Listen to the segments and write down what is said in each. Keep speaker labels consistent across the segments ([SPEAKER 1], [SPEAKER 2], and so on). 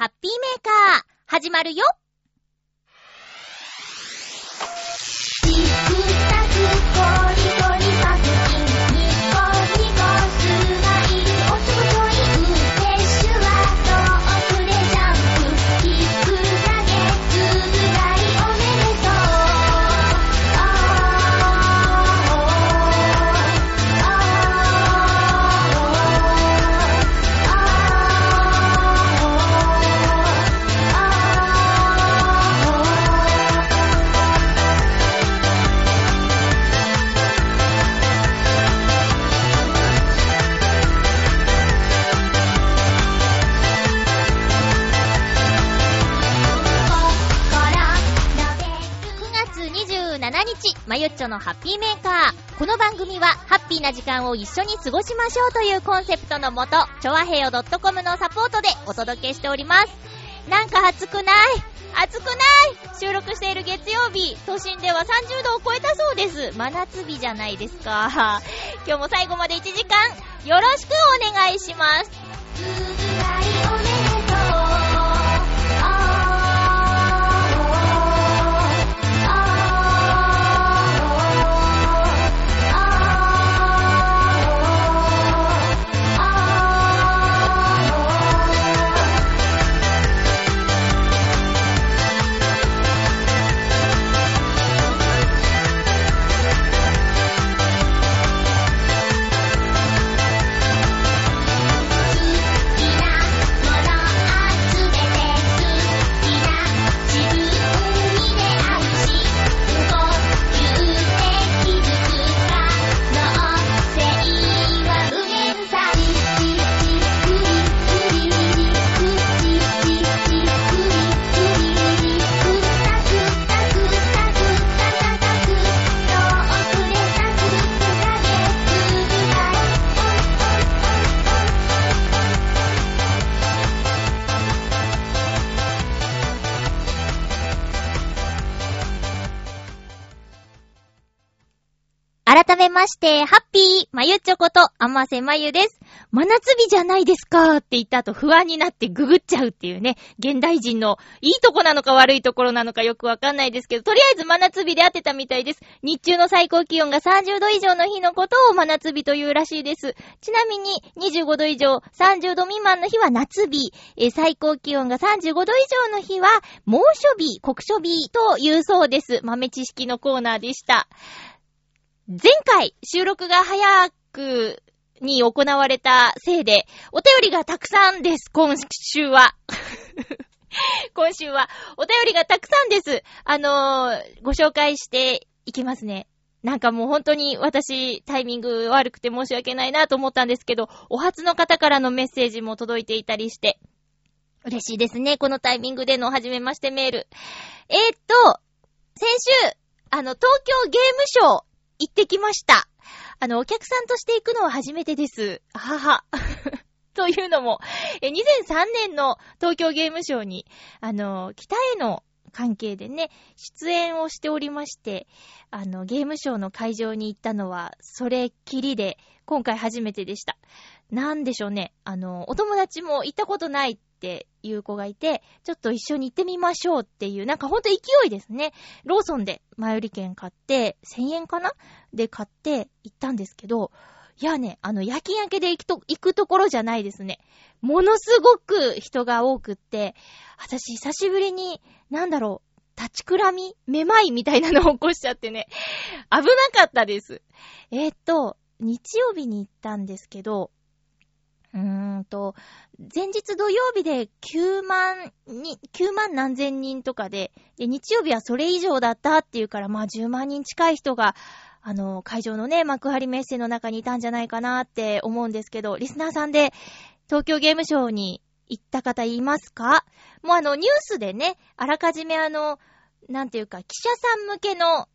[SPEAKER 1] ハッピーメーカー、始まるよ。まゆっちょのハッピーメーカー。この番組は、ハッピーな時間を一緒に過ごしましょうというコンセプトのもと、ちょわへよ .com のサポートでお届けしております。なんか暑くない？暑くない？収録している月曜日、都心では30度を超えたそうです。真夏日じゃないですか。今日も最後まで1時間、よろしくお願いします。ゆちょこと、あませまゆです。真夏日じゃないですかって言った後不安になってググっちゃうっていうね、現代人のいいとこなのか悪いところなのかよくわかんないですけど、とりあえず真夏日で当てたみたいです。日中の最高気温が30度以上の日のことを真夏日というらしいです。ちなみに、25度以上、30度未満の日は夏日、え最高気温が35度以上の日は猛暑日、酷暑日というそうです。豆知識のコーナーでした。前回収録が早くに行われたせいで、お便りがたくさんです、今週は。今週は、お便りがたくさんです。あのーご紹介していきますね。なんかもう本当に私、タイミング悪くて申し訳ないなと思ったんですけど、お初の方からのメッセージも届いていたりして、嬉しいですね、このタイミングでの初めましてメール。えー、っと、先週、あの、東京ゲームショー行ってきました。あの、お客さんとして行くのは初めてです。はは。というのも、2003年の東京ゲームショーに、あの、北への関係でね、出演をしておりまして、あの、ゲームショーの会場に行ったのは、それっきりで、今回初めてでした。なんでしょうね。あの、お友達も行ったことないっていう子がいて、ちょっと一緒に行ってみましょうっていう、なんかほんと勢いですね。ローソンで前売り券買って、1000円かな？で買って行ったんですけど、いやね、あの、夜勤明けで行くと、行くところじゃないですね。ものすごく人が多くって、私久しぶりに、なんだろう、立ちくらみめまいみたいなのを起こしちゃってね、危なかったです。えーっと、日曜日に行ったんですけど、うーんと、前日土曜日で9万に、9万何千人とかで、で、日曜日はそれ以上だったっていうから、まあ10万人近い人が、あの、会場のね、幕張メッセの中にいたんじゃないかなって思うんですけど、リスナーさんで、東京ゲームショーに行った方いますか？もうあの、ニュースでね、あらかじめあの、なんていうか、記者さん向けの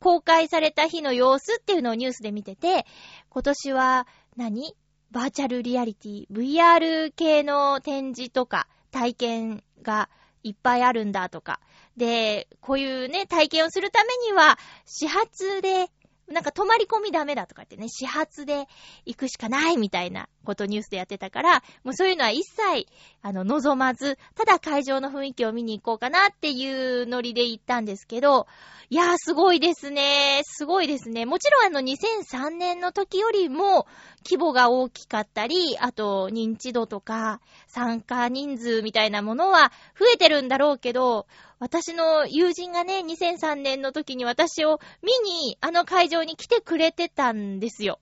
[SPEAKER 1] 公開された日の様子っていうのをニュースで見てて、今年は何、バーチャルリアリティ、VR 系の展示とか体験がいっぱいあるんだとか。で、こういうね、体験をするためには、始発で、なんか泊まり込みダメだとかってね、始発で行くしかないみたいなことニュースでやってたから、もうそういうのは一切、あの、望まず、ただ会場の雰囲気を見に行こうかなっていうノリで行ったんですけど、いやー、すごいですね。すごいですね。もちろんあの、2003年の時よりも、規模が大きかったり、あと、認知度とか、参加人数みたいなものは増えてるんだろうけど、私の友人がね、2003年の時に私を見に、あの会場に来てくれてたんですよ。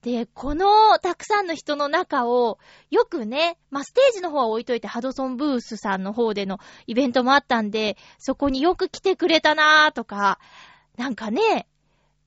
[SPEAKER 1] で、このたくさんの人の中を、よくね、まあ、ステージの方は置いといて、ハドソンブースさんの方でのイベントもあったんで、そこによく来てくれたなーとか、なんかね、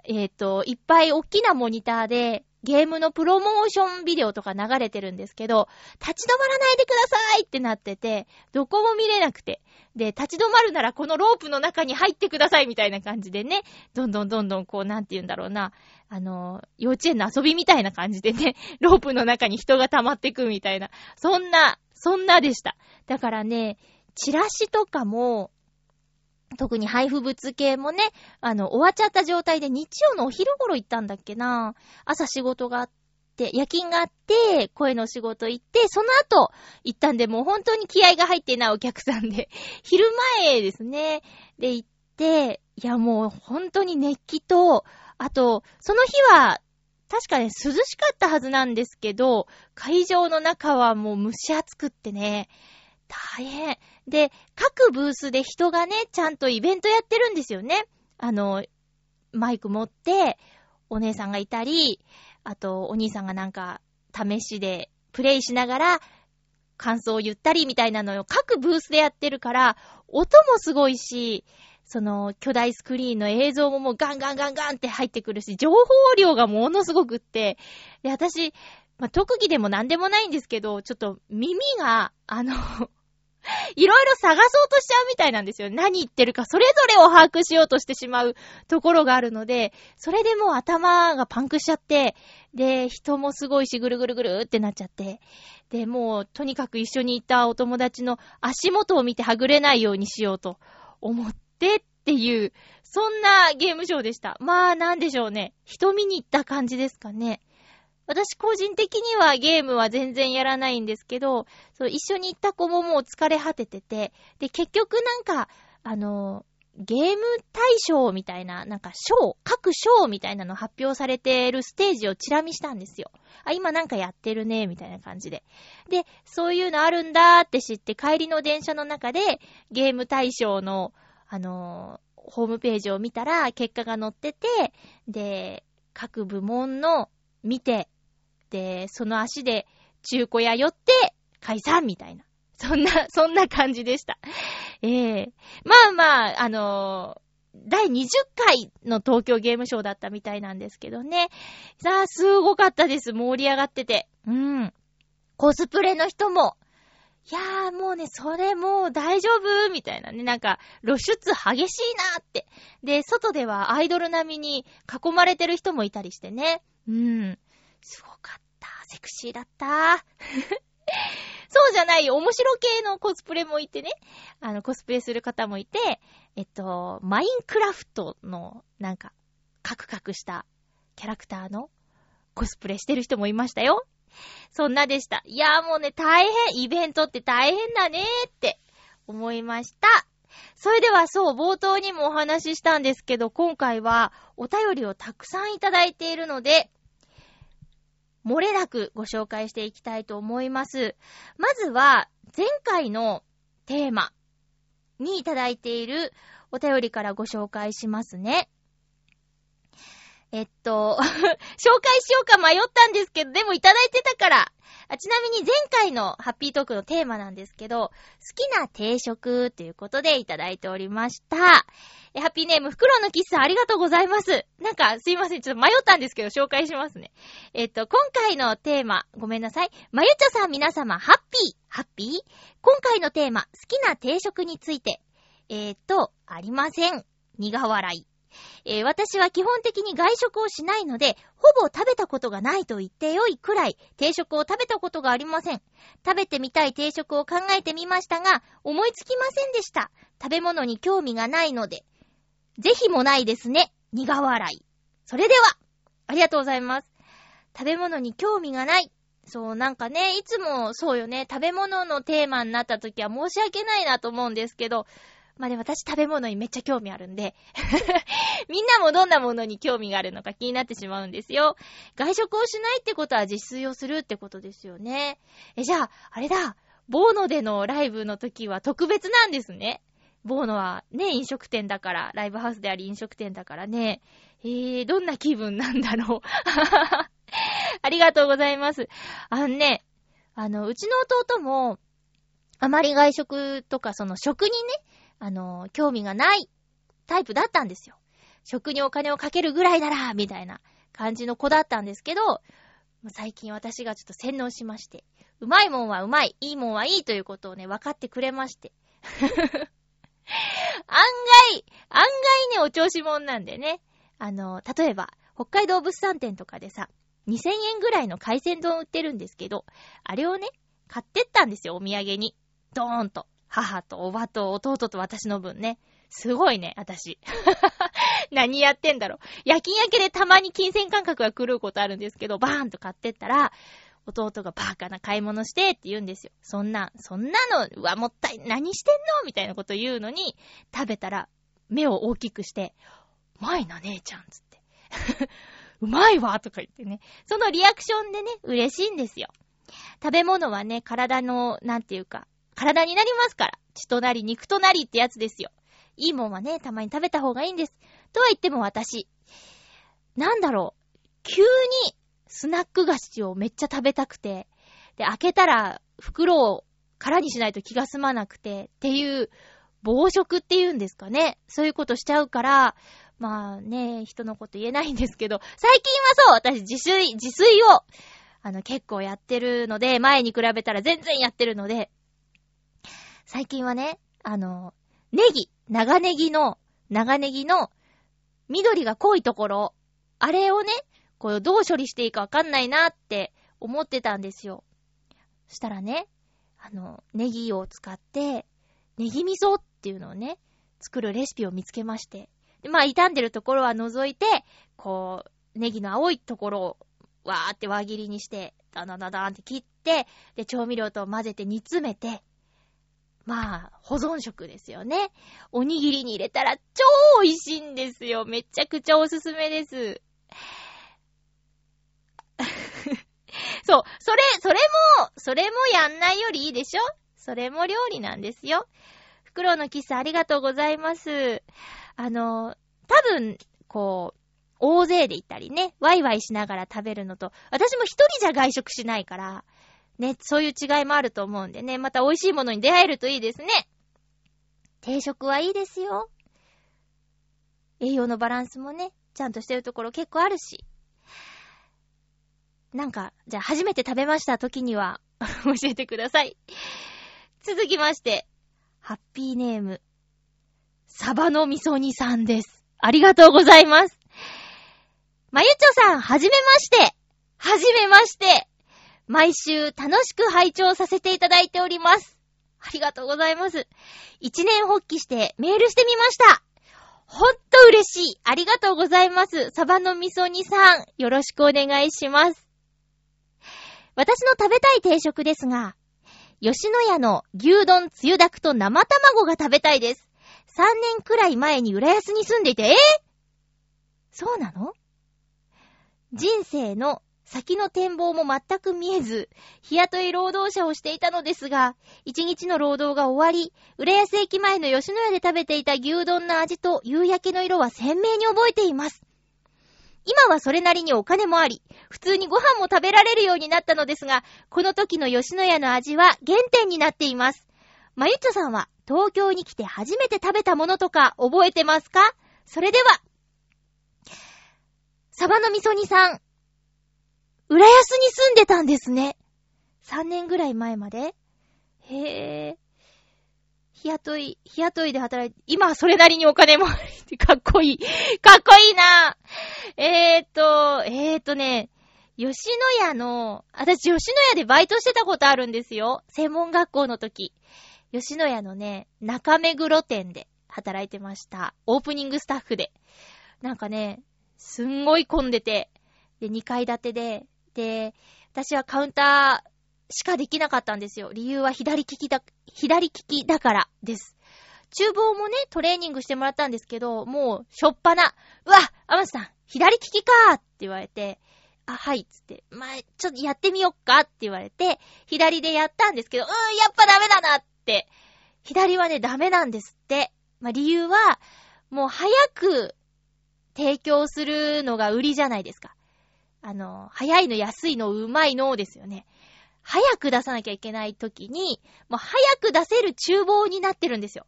[SPEAKER 1] えっ、と、いっぱい大きなモニターで、ゲームのプロモーションビデオとか流れてるんですけど、立ち止まらないでくださいってなってて、どこも見れなくて。で、立ち止まるならこのロープの中に入ってくださいみたいな感じでね、どんどんどんどんこう、なんて言うんだろうな、あの、幼稚園の遊びみたいな感じでね、ロープの中に人が溜まってくみたいな、そんな、そんなでした。だからね、チラシとかも、特に配布物系もね、あの、終わっちゃった状態で日曜のお昼頃行ったんだっけな朝仕事があって、夜勤があって、声の仕事行って、その後行ったんで、もう本当に気合が入ってないお客さんで、昼前ですね、で行って、いやもう本当に熱気と、あと、その日は、確かね、涼しかったはずなんですけど、会場の中はもう蒸し暑くってね、大変。で、各ブースで人がね、ちゃんとイベントやってるんですよね。あの、マイク持って、お姉さんがいたり、あと、お兄さんがなんか、試しで、プレイしながら、感想を言ったりみたいなのを各ブースでやってるから、音もすごいし、その、巨大スクリーンの映像ももうガンガンガンガンって入ってくるし、情報量がものすごくって、で、私、まあ、特技でもなんでもないんですけど、ちょっと耳が、あの、いろいろ探そうとしちゃうみたいなんですよ。何言ってるか、それぞれを把握しようとしてしまうところがあるので、それでもう頭がパンクしちゃって、で、人もすごいし、ぐるぐるぐるってなっちゃって、で、もう、とにかく一緒にいたお友達の足元を見てはぐれないようにしようと思ってっていう、そんなゲームショーでした。まあ、なんでしょうね。人見に行った感じですかね。私個人的にはゲームは全然やらないんですけど、そう一緒に行った子ももう疲れ果ててて、で、結局なんか、あの、ゲーム大賞みたいな、なんか賞、各賞みたいなの発表されてるステージをチラ見したんですよ。あ、今なんかやってるね、みたいな感じで。で、そういうのあるんだって知って帰りの電車の中でゲーム大賞の、あのーホームページを見たら結果が載ってて、で、各部門の見て、で、その足で中古屋寄って解散みたいな。そんな、そんな感じでした。ええまあまあ、あのー第20回の東京ゲームショウだったみたいなんですけどね。さあ、すごかったです。盛り上がってて。うん。コスプレの人も、いやーもうね、それもう大丈夫みたいなね。なんか、露出激しいなーって。で、外ではアイドル並みに囲まれてる人もいたりしてね。うん。すごかった。セクシーだった。そうじゃないよ。面白系のコスプレもいてね。あの、コスプレする方もいて、えっと、マインクラフトの、なんか、カクカクしたキャラクターのコスプレしてる人もいましたよ。そんなでした。いやもうね、大変、イベントって大変だねーって思いました。それではそう、冒頭にもお話ししたんですけど、今回はお便りをたくさんいただいているので、漏れなくご紹介していきたいと思います。まずは、前回のテーマにいただいているお便りからご紹介しますね。えっと、紹介しようか迷ったんですけど、でもいただいてたから。あちなみに前回のハッピートークのテーマなんですけど、好きな定食ということでいただいておりました。えハッピーネーム、フクロウのキスさんありがとうございます。なんか、すいません。ちょっと迷ったんですけど、紹介しますね。えっと、今回のテーマ、ごめんなさい。まゆちょさん皆様、ハッピー、ハッピー？今回のテーマ、好きな定食について。えっと、ありません。苦笑い。えー私は基本的に外食をしないので、ほぼ食べたことがないと言ってよいくらい、定食を食べたことがありません。食べてみたい定食を考えてみましたが、思いつきませんでした。食べ物に興味がないので。ぜひもないですね。苦笑い。それでは、ありがとうございます。食べ物に興味がない。そう、なんかね、いつもそうよね、食べ物のテーマになった時は申し訳ないなと思うんですけど、まあ、で私食べ物にめっちゃ興味あるんで みんなもどんなものに興味があるのか気になってしまうんですよ。外食をしないってことは自炊をするってことですよね。え、じゃあ、あれだ、ボーノでのライブの時は特別なんですね。ボーノはね、飲食店だから、ライブハウスであり飲食店だからね。えー、どんな気分なんだろう。ありがとうございます。あのね、あの、うちの弟も、あまり外食とか、その食にね、あの、興味がないタイプだったんですよ。食にお金をかけるぐらいなら、みたいな感じの子だったんですけど、最近私がちょっと洗脳しまして、うまいもんはうまい、いいもんはいいということをね、分かってくれまして。案外、案外ね、お調子者なんでね。あの、例えば、北海道物産展とかでさ、2000円ぐらいの海鮮丼売ってるんですけど、あれをね、買ってったんですよ、お土産に。ドーンと。母とおばと弟と私の分ね。すごいね、私。何やってんだろう。夜勤明けでたまに金銭感覚が狂うことあるんですけど、バーンと買ってったら、弟がバカな買い物してって言うんですよ。そんな、そんなの、うわ、もったい、何してんの？みたいなこと言うのに、食べたら、目を大きくして、うまいな、姉ちゃん、つって。うまいわとか言ってね。そのリアクションでね、嬉しいんですよ。食べ物はね、体の、なんていうか、体になりますから。血となり、肉となりってやつですよ。いいもんはね、たまに食べた方がいいんです。とは言っても私、なんだろう、急にスナック菓子をめっちゃ食べたくて、で、開けたら袋を空にしないと気が済まなくて、っていう、暴食っていうんですかね。そういうことしちゃうから、まあね、人のこと言えないんですけど、最近はそう、私自炊、自炊を、あの、結構やってるので、前に比べたら全然やってるので、最近はね、あの、ネギ、長ネギの、長ネギの緑が濃いところ、あれをね、こう、どう処理していいかわかんないなって思ってたんですよ。そしたらね、あの、ネギを使って、ネギ味噌っていうのをね、作るレシピを見つけまして。で、まあ、傷んでるところは除いて、こう、ネギの青いところを、わーって輪切りにして、ダダダダーンって切って、で、調味料と混ぜて煮詰めて、まあ、保存食ですよね。おにぎりに入れたら超美味しいんですよ。めちゃくちゃおすすめです。そう、それ、それも、それもやんないよりいいでしょ？それも料理なんですよ。フクロウのキスありがとうございます。あの、多分、こう、大勢で行ったりね、ワイワイしながら食べるのと、私も一人じゃ外食しないから、ね、そういう違いもあると思うんでね、また美味しいものに出会えるといいですね。定食はいいですよ。栄養のバランスもね、ちゃんとしてるところ結構あるし。なんか、じゃあ初めて食べました時には 教えてください。続きまして、ハッピーネーム、サバの味噌煮さんです。ありがとうございます。まゆちょさん、はじめまして。はじめまして。毎週楽しく拝聴させていただいております。ありがとうございます。一年発起してメールしてみました。ほんと嬉しい。ありがとうございます。サバの味噌煮さん、よろしくお願いします。私の食べたい定食ですが、吉野家の牛丼つゆだくと生卵が食べたいです。3年くらい前に浦安に住んでいて、えー、そうなの？人生の先の展望も全く見えず、日雇い労働者をしていたのですが、一日の労働が終わり、浦安駅前の吉野家で食べていた牛丼の味と夕焼けの色は鮮明に覚えています。今はそれなりにお金もあり、普通にご飯も食べられるようになったのですが、この時の吉野家の味は原点になっています。まゆっちょさんは東京に来て初めて食べたものとか覚えてますか？それでは、サバの味噌煮さん、浦安に住んでたんですね。3年ぐらい前までへぇー。日雇い、日雇いで働いて、今はそれなりにお金もあり、かっこいい。かっこいいなえーと、えーとね、吉野家の、私吉野家でバイトしてたことあるんですよ。専門学校の時。吉野家のね、中目黒店で働いてました。オープニングスタッフで。なんかね、すんごい混んでて、で、2階建てで、で、私はカウンターしかできなかったんですよ。理由は左利きだ、左利きだからです。厨房もね、トレーニングしてもらったんですけど、もう、しょっぱな、うわアマスさん、左利きかーって言われて、あ、はい、つって、まあ、ちょっとやってみよっかって言われて、左でやったんですけど、うーん、やっぱダメだなって。左はね、ダメなんですって。まあ、理由は、もう早く提供するのが売りじゃないですか。あの、早いの安いのうまいのですよね。早く出さなきゃいけない時に、もう早く出せる厨房になってるんですよ。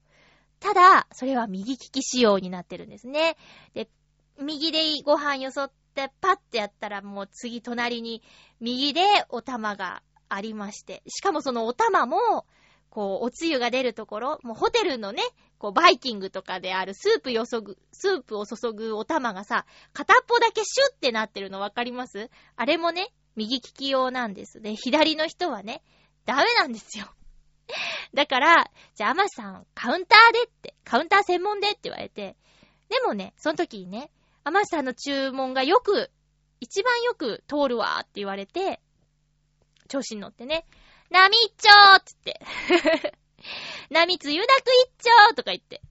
[SPEAKER 1] ただ、それは右利き仕様になってるんですね。で、右でご飯よそってパッてやったらもう次隣に右でお玉がありまして、しかもそのお玉も、こう、おつゆが出るところ、もうホテルのね、こう、バイキングとかであるスープよそぐ、スープを注ぐお玉がさ、片っぽだけシュッってなってるのわかります？あれもね、右利き用なんです。で、左の人はね、ダメなんですよ。だから、じゃあ、アマさん、カウンターでって、カウンター専門でって言われて、でもね、その時にね、アマさんの注文がよく、一番よく通るわって言われて、調子に乗ってね、波一丁つって、波つゆだく一丁とか言って、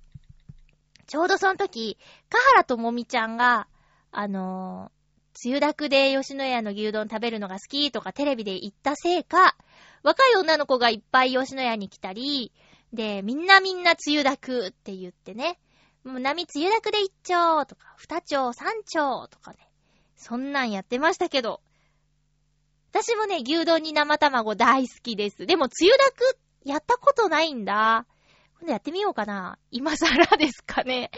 [SPEAKER 1] ちょうどその時、カハラともみちゃんが、あのーつゆだくで吉野家の牛丼食べるのが好きとかテレビで言ったせいか、若い女の子がいっぱい吉野家に来たり、で、みんなみんなつゆだくって言ってね、もう波つゆだくで一丁とか、二丁三丁とかね、そんなんやってましたけど、私もね、牛丼に生卵大好きです。でも、つゆだくやったことないんだ。今度やってみようかな。今更ですかね。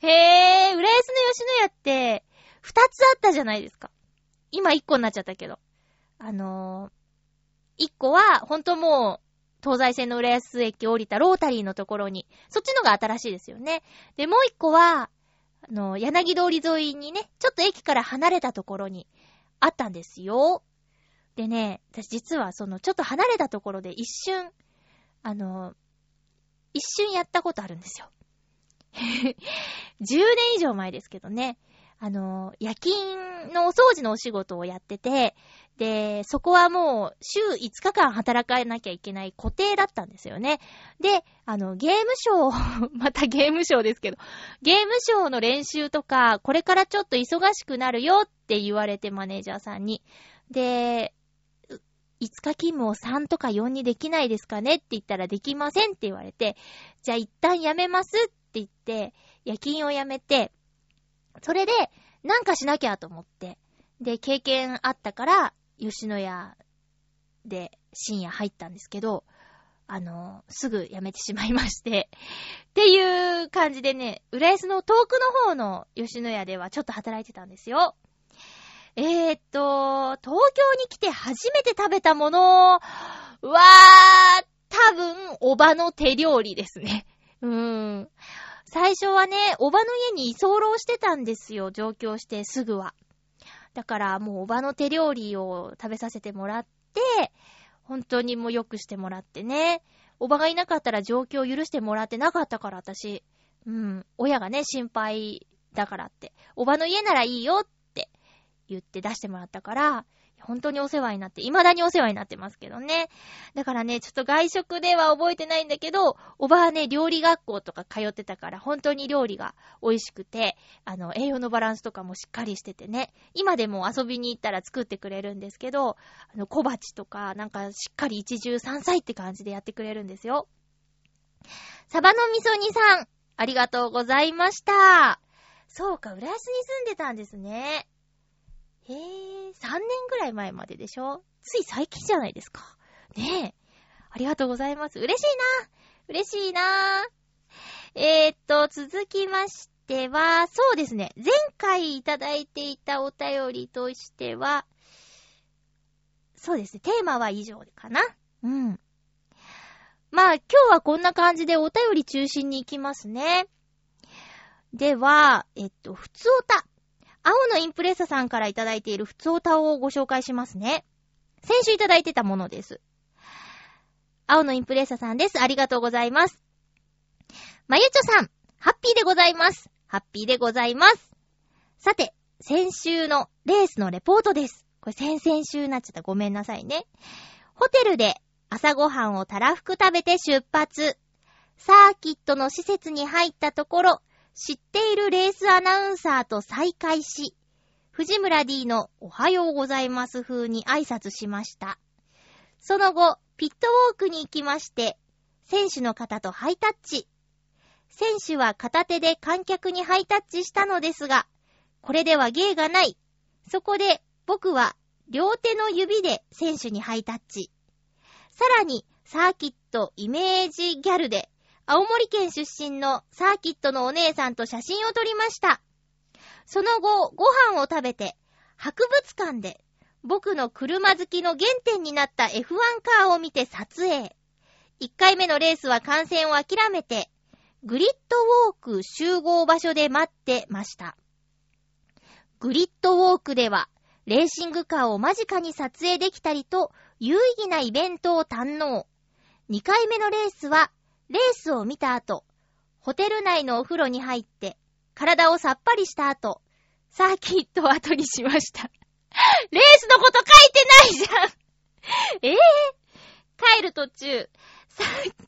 [SPEAKER 1] へぇー、浦安の吉野家って、二つあったじゃないですか。今一個になっちゃったけど。あのー、一個は、ほんともう、東西線の浦安駅降りたロータリーのところに、そっちのが新しいですよね。で、もう一個は、あの、柳通り沿いにね、ちょっと駅から離れたところにあったんですよ。でね、私実はその、ちょっと離れたところで一瞬、あの、一瞬やったことあるんですよ。10年以上前ですけどね。あの、夜勤のお掃除のお仕事をやってて、で、そこはもう週5日間働かなきゃいけない固定だったんですよね。で、あの、ゲームショー、またゲームショーですけど、ゲームショーの練習とか、これからちょっと忙しくなるよって言われてマネージャーさんに。で、5日勤務を3とか4にできないですかねって言ったらできませんって言われて、じゃあ一旦やめますって言って、夜勤をやめて、それで、なんかしなきゃと思って。で、経験あったから、吉野家で深夜入ったんですけど、あの、すぐ辞めてしまいまして。っていう感じでね、浦安の遠くの方の吉野家ではちょっと働いてたんですよ。えー、っと、東京に来て初めて食べたものは、多分、おばの手料理ですね。うーん。最初はね、おばの家に居候してたんですよ、上京してすぐは。だからもうおばの手料理を食べさせてもらって、本当にもう良くしてもらってね。おばがいなかったら状況を許してもらってなかったから私。うん。親がね、心配だからって。おばの家ならいいよっ言って出してもらったから、本当にお世話になって、未だにお世話になってますけどね。だからね、ちょっと外食では覚えてないんだけど、おばはね、料理学校とか通ってたから、本当に料理が美味しくて、あの、栄養のバランスとかもしっかりしててね、今でも遊びに行ったら作ってくれるんですけど、あの、小鉢とか、なんかしっかり一汁三菜って感じでやってくれるんですよ。サバの味噌煮さん、ありがとうございました。そうか、浦安に住んでたんですね。へえ、3年ぐらい前まででしょ？つい最近じゃないですか。ねえ。ありがとうございます。嬉しいな嬉しいなえー、っと、続きましては、そうですね。前回いただいていたお便りとしては、そうですね。テーマは以上かな。うん。まあ、今日はこんな感じでお便り中心に行きますね。では、えっと、ふつおた。青のインプレッサさんからいただいているふつおたをご紹介しますね。先週いただいてたものです。青のインプレッサさんです。ありがとうございます。まゆちょさん、ハッピーでございます。ハッピーでございます。さて、先週のレースのレポートです。これ先々週になっちゃった。ごめんなさいね。ホテルで朝ごはんをたらふく食べて出発。サーキットの施設に入ったところ、知っているレースアナウンサーと再会し、藤村 D のおはようございます風に挨拶しました。その後、ピットウォークに行きまして、選手の方とハイタッチ。選手は片手で観客にハイタッチしたのですが、これでは芸がない。そこで僕は両手の指で選手にハイタッチ。さらに、サーキットイメージギャルで、青森県出身のサーキットのお姉さんと写真を撮りました。その後、ご飯を食べて、博物館で僕の車好きの原点になった F1 カーを見て撮影。1回目のレースは観戦を諦めて、グリッドウォーク集合場所で待ってました。グリッドウォークでは、レーシングカーを間近に撮影できたりと、有意義なイベントを堪能。2回目のレースは、レースを見た後、ホテル内のお風呂に入って、体をさっぱりした後、サーキットを後にしました。レースのこと書いてないじゃん えぇ、帰る途中、さ、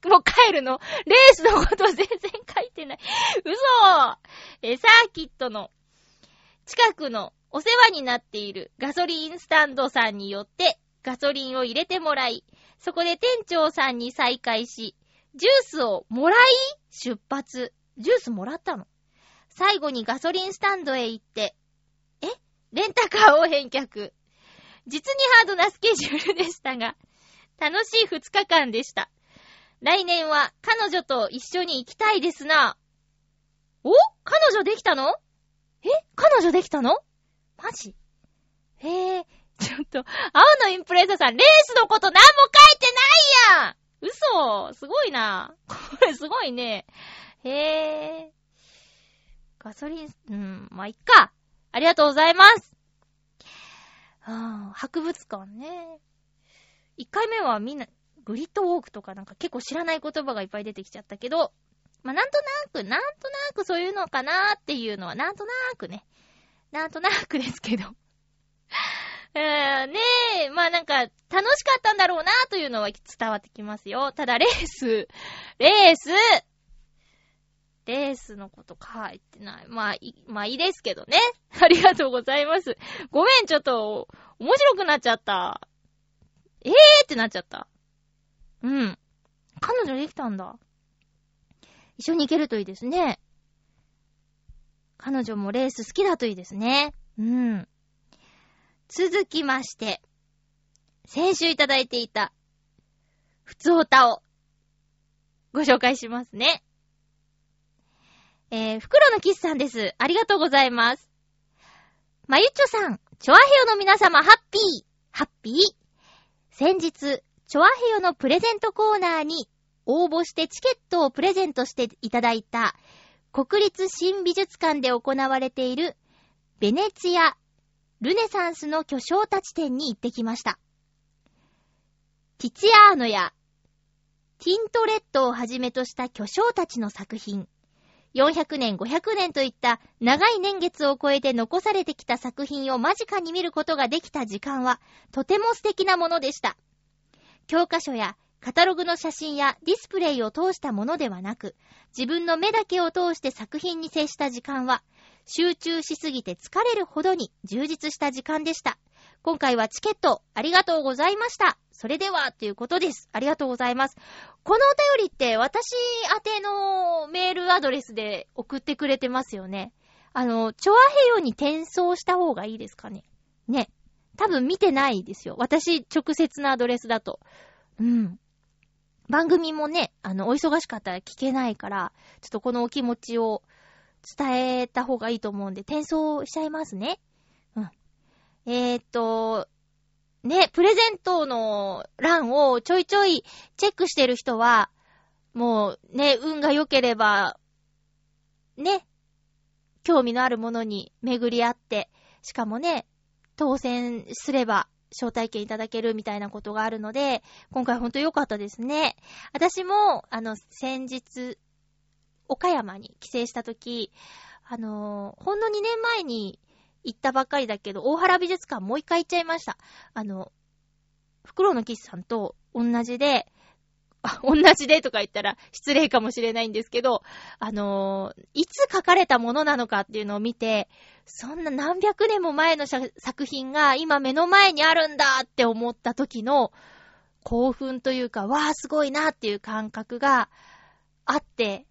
[SPEAKER 1] もう帰るの？レースのこと全然書いてない。嘘え、サーキットの近くのお世話になっているガソリンスタンドさんによってガソリンを入れてもらい、そこで店長さんに再会し、ジュースをもらい？出発。ジュースもらったの。最後にガソリンスタンドへ行って、え？レンタカーを返却。実にハードなスケジュールでしたが、楽しい2日間でした。来年は彼女と一緒に行きたいですな。お？彼女できたの？え？彼女できたの？マジ？へえ、ちょっと、青のインプレッサーさん、レースのこと何も書いてないやん！嘘すごいな。これすごいね。へえ。ガソリン、うん、まあ、いっか。ありがとうございます。はあ、博物館ね。一回目はみんな、グリッドウォークとかなんか結構知らない言葉がいっぱい出てきちゃったけど、まあ、なんとなく、なんとなくそういうのかなーっていうのは、なんとなくね。なんとなくですけど。えー、ねえ、まあなんか、楽しかったんだろうなというのは伝わってきますよ。ただ、レース、レース、レースのこと書いてない。まあ、い、まあいいですけどね。ありがとうございます。ごめん、ちょっと、面白くなっちゃった。えーってなっちゃった。うん。彼女できたんだ。一緒に行けるといいですね。彼女もレース好きだといいですね。うん。続きまして、先週いただいていた、ふつおたを、ご紹介しますね。えー、袋のキスさんです。ありがとうございます。まゆっちょさん、チョアヘヨの皆様、ハッピーハッピー先日、チョアヘヨのプレゼントコーナーに応募してチケットをプレゼントしていただいた、国立新美術館で行われている、ベネツィア、ルネサンスの巨匠たち展に行ってきました。ティチアーノや、ティントレットをはじめとした巨匠たちの作品、400年、500年といった長い年月を超えて残されてきた作品を間近に見ることができた時間は、とても素敵なものでした。教科書やカタログの写真やディスプレイを通したものではなく、自分の目だけを通して作品に接した時間は、集中しすぎて疲れるほどに充実した時間でした。今回はチケットありがとうございました。それでは、ということです。ありがとうございます。このお便りって私宛てのメールアドレスで送ってくれてますよね。あの、チョアヘヨに転送した方がいいですかね。ね。多分見てないですよ。私直接のアドレスだと。うん。番組もね、あの、お忙しかったら聞けないから、ちょっとこのお気持ちを伝えた方がいいと思うんで、転送しちゃいますね。うん。えーっと、ね、プレゼントの欄をちょいちょいチェックしてる人は、もうね、運が良ければ、ね、興味のあるものに巡り合って、しかもね、当選すれば招待券いただけるみたいなことがあるので、今回ほんと良かったですね。私も、あの、先日、岡山に帰省したとき、あの、ほんの2年前に行ったばっかりだけど、大原美術館もう一回行っちゃいました。あの、フクロウのキスさんと同じで、あ、同じでとか言ったら失礼かもしれないんですけど、あのーいつ書かれたものなのかっていうのを見て、そんな何百年も前の作品が今目の前にあるんだって思った時の興奮というか、わーすごいなっていう感覚があって、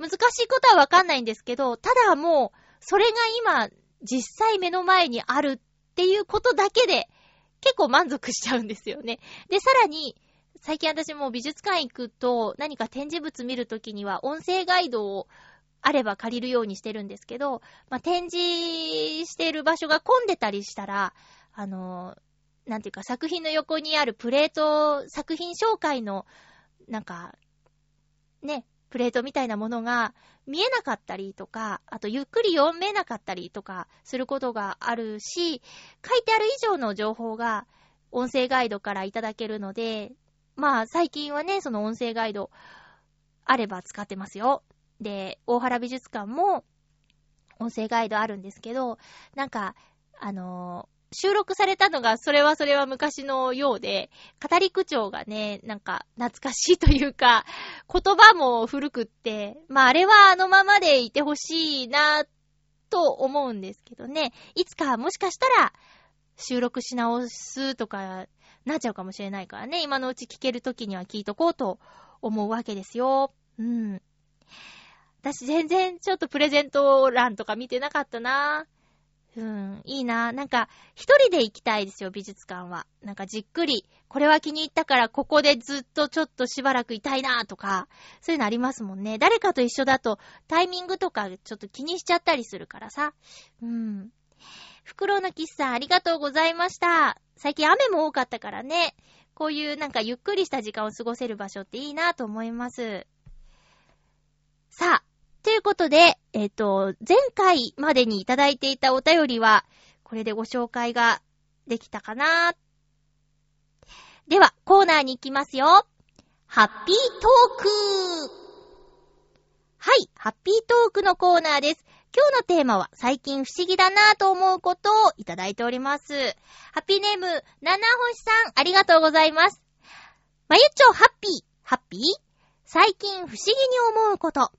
[SPEAKER 1] 難しいことはわかんないんですけど、ただもう、それが今、実際目の前にあるっていうことだけで、結構満足しちゃうんですよね。で、さらに、最近私も美術館行くと、何か展示物見るときには、音声ガイドをあれば借りるようにしてるんですけど、まあ、展示してる場所が混んでたりしたら、あの、なんていうか作品の横にあるプレート、作品紹介の、なんか、ね、プレートみたいなものが見えなかったりとか、あとゆっくり読めなかったりとかすることがあるし、書いてある以上の情報が音声ガイドからいただけるので、まあ最近はね、その音声ガイドあれば使ってますよ。で、大原美術館も音声ガイドあるんですけど、なんか、あのー収録されたのが、それはそれは昔のようで、語り口調がね、なんか懐かしいというか、言葉も古くって、まああれはあのままでいてほしいな、と思うんですけどね。いつかもしかしたら収録し直すとかなっちゃうかもしれないからね。今のうち聞けるときには聞いとこうと思うわけですよ。うん。私全然ちょっとプレゼント欄とか見てなかったな。うん、いいな。なんか、一人で行きたいですよ、美術館は。なんかじっくり、これは気に入ったから、ここでずっとちょっとしばらくいたいなとか、そういうのありますもんね。誰かと一緒だと、タイミングとかちょっと気にしちゃったりするからさ。うん。フクロウのキスさん、ありがとうございました。最近雨も多かったからね、こういうなんかゆっくりした時間を過ごせる場所っていいなと思います。さあ、ということで、えっ、と、前回までにいただいていたお便りは、これでご紹介ができたかなでは、コーナーに行きますよ。ハッピートークはい、ハッピートークのコーナーです。今日のテーマは、最近不思議だなぁと思うことをいただいております。ハッピーネーム、七星さん、ありがとうございます。まゆちょ、ハッピー、ハッピー？最近不思議に思うこと。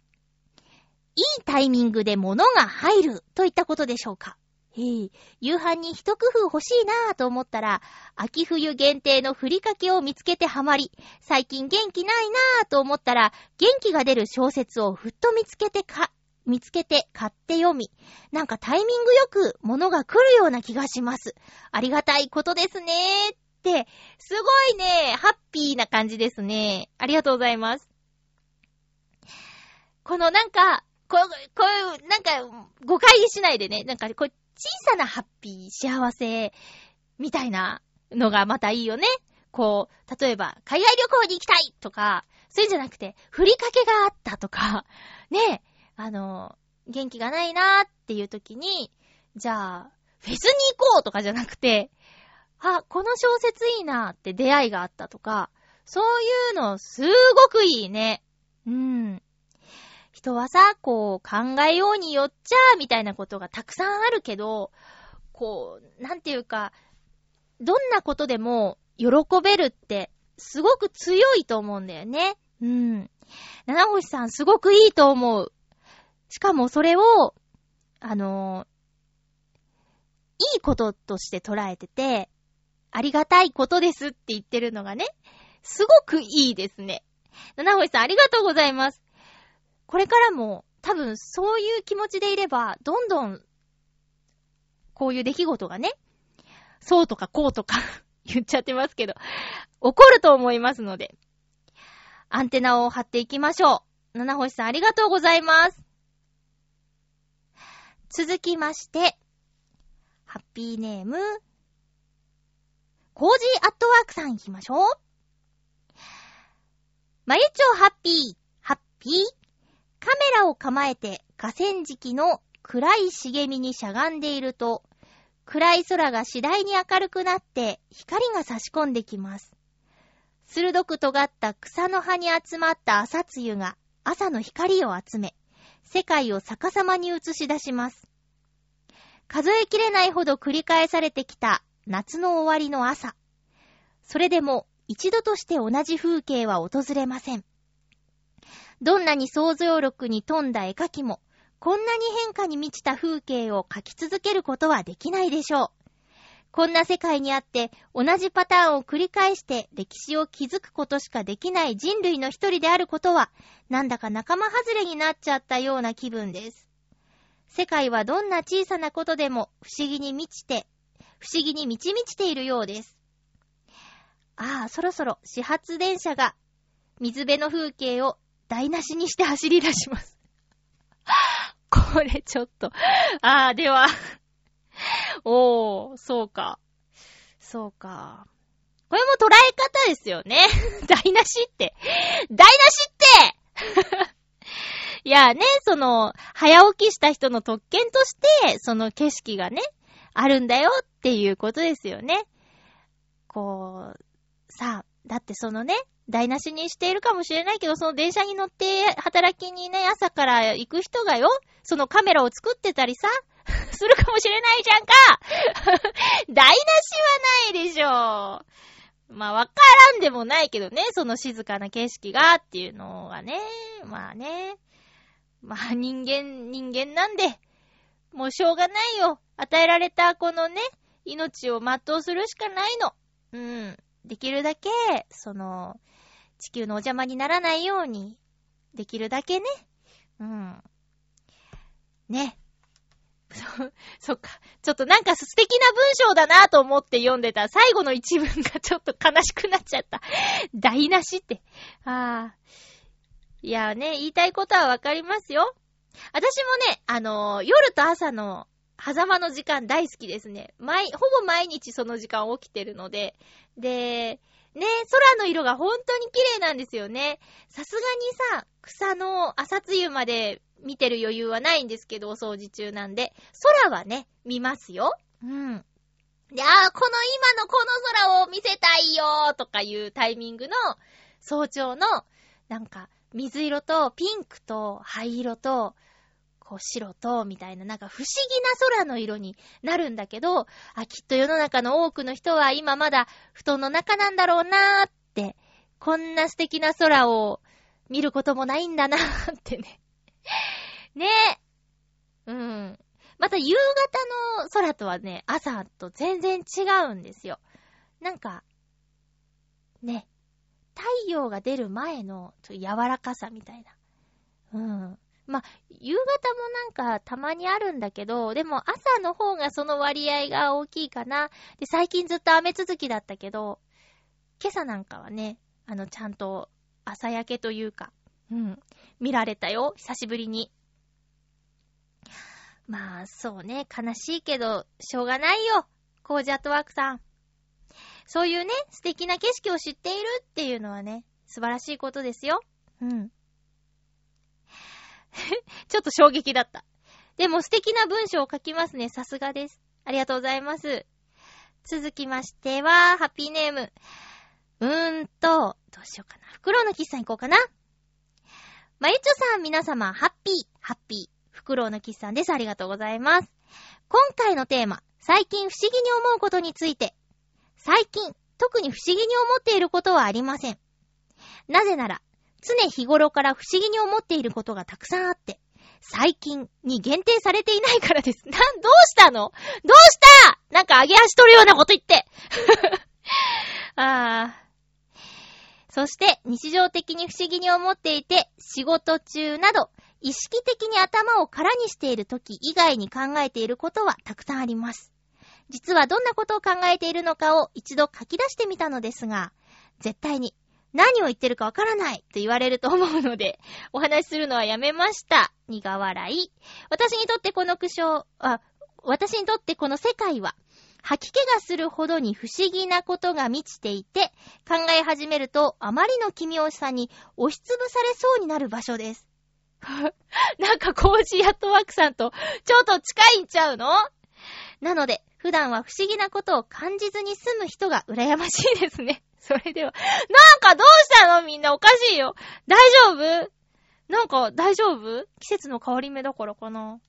[SPEAKER 1] いいタイミングで物が入るといったことでしょうか。へえ、夕飯に一工夫欲しいなぁと思ったら、秋冬限定のふりかけを見つけてハマり、最近元気ないなぁと思ったら、元気が出る小説をふっと見つけてか、見つけて買って読み、なんかタイミングよく物が来るような気がします。ありがたいことですねーって、すごいね、ハッピーな感じですね。ありがとうございます。このなんか、こう、こういう、なんか、誤解しないでね、なんか、こう、小さなハッピー、幸せ、みたいなのがまたいいよね。こう、例えば、海外旅行に行きたいとか、そういうんじゃなくて、ふりかけがあったとか、ね、あの、元気がないなーっていう時に、じゃあ、フェスに行こうとかじゃなくて、あ、この小説いいなーって出会いがあったとか、そういうのすごくいいね。うん。人はさ、こう考えようによっちゃ、みたいなことがたくさんあるけど、こう、なんていうか、どんなことでも喜べるって、すごく強いと思うんだよね。うん。七星さん、すごくいいと思う。しかもそれを、あのいいこととして捉えてて、ありがたいことですって言ってるのがね、すごくいいですね。七星さん、ありがとうございます。これからも、多分そういう気持ちでいれば、どんどん、こういう出来事がね、そうとかこうとか 言っちゃってますけど、起こると思いますので、アンテナを張っていきましょう。七星さんありがとうございます。続きまして、ハッピーネーム、コージーアットワークさん行きましょう。まゆちょハッピー、ハッピー。カメラを構えて河川敷の暗い茂みにしゃがんでいると、暗い空が次第に明るくなって光が差し込んできます。鋭く尖った草の葉に集まった朝露が朝の光を集め、世界を逆さまに映し出します。数えきれないほど繰り返されてきた夏の終わりの朝。それでも一度として同じ風景は訪れません。どんなに想像力に富んだ絵描きも、こんなに変化に満ちた風景を描き続けることはできないでしょう。こんな世界にあって、同じパターンを繰り返して歴史を築くことしかできない人類の一人であることは、なんだか仲間外れになっちゃったような気分です。世界はどんな小さなことでも不思議に満ちて、不思議に満ち満ちているようです。ああ、そろそろ始発電車が水辺の風景を台無しにして走り出します。これちょっと。ああ、では。おー、そうか。そうか。これも捉え方ですよね。台無しって。台無しっていやね、その、早起きした人の特権として、その景色がね、あるんだよっていうことですよね。こう、さあ、だってそのね、台無しにしているかもしれないけど、その電車に乗って働きにね、朝から行く人がよ、そのカメラを作ってたりさ、するかもしれないじゃんか 台無しはないでしょまあ、わからんでもないけどね、その静かな景色がっていうのはね、まあね。まあ、人間、人間なんで、もうしょうがないよ。与えられたこのね、命を全うするしかないの。うん。できるだけ、その、地球のお邪魔にならないように、できるだけね。うん。ね。そ、そっか。ちょっとなんか素敵な文章だなと思って読んでた最後の一文がちょっと悲しくなっちゃった。台無しって。ああ。いやね、言いたいことはわかりますよ。私もね、あのー夜と朝の狭間の時間大好きですね。毎、ほぼ毎日その時間起きてるので。で、ね、空の色が本当に綺麗なんですよね。さすがにさ、草の朝露まで見てる余裕はないんですけど、お掃除中なんで。空はね、見ますよ。うん。で、あー、この今のこの空を見せたいよーとかいうタイミングの早朝の、なんか、水色とピンクと灰色と、こう白と、みたいな、なんか不思議な空の色になるんだけど、あ、きっと世の中の多くの人は今まだ布団の中なんだろうなーって、こんな素敵な空を見ることもないんだなーってね。ねえ。うん。また夕方の空とはね、朝と全然違うんですよ。なんか、ね、太陽が出る前の柔らかさみたいな。うん。まあ、夕方もなんかたまにあるんだけど、でも朝の方がその割合が大きいかな。で、最近ずっと雨続きだったけど、今朝なんかはね、あの、ちゃんと朝焼けというか、うん、見られたよ、久しぶりに。まあ、そうね、悲しいけど、しょうがないよ、コージアットワークさん。そういうね、素敵な景色を知っているっていうのはね、素晴らしいことですよ。うん。ちょっと衝撃だった。でも素敵な文章を書きますね。さすがです。ありがとうございます。続きましては、ハッピーネーム。うーんと、どうしようかな。袋のキッさん行こうかな。まゆちょさん、皆様、ハッピー、ハッピー。フクロウのキッさんです。ありがとうございます。今回のテーマ、最近不思議に思うことについて。最近、特に不思議に思っていることはありません。なぜなら、常日頃から不思議に思っていることがたくさんあって、最近に限定されていないからです。な、どうしたの？どうした？なんか上げ足取るようなこと言って。あー。そして、日常的に不思議に思っていて、仕事中など、意識的に頭を空にしている時以外に考えていることはたくさんあります。実はどんなことを考えているのかを一度書き出してみたのですが、絶対に何を言ってるかわからないと言われると思うので、お話しするのはやめました。苦笑い。私にとってこの苦笑、あ、私にとってこの世界は、吐き気がするほどに不思議なことが満ちていて、考え始めるとあまりの奇妙さに押しつぶされそうになる場所です。なんかコージーアットワークさんとちょっと近いんちゃうの？なので、普段は不思議なことを感じずに済む人が羨ましいですね。それでは。なんかどうしたの？みんなおかしいよ。大丈夫？なんか大丈夫？季節の変わり目だからかな。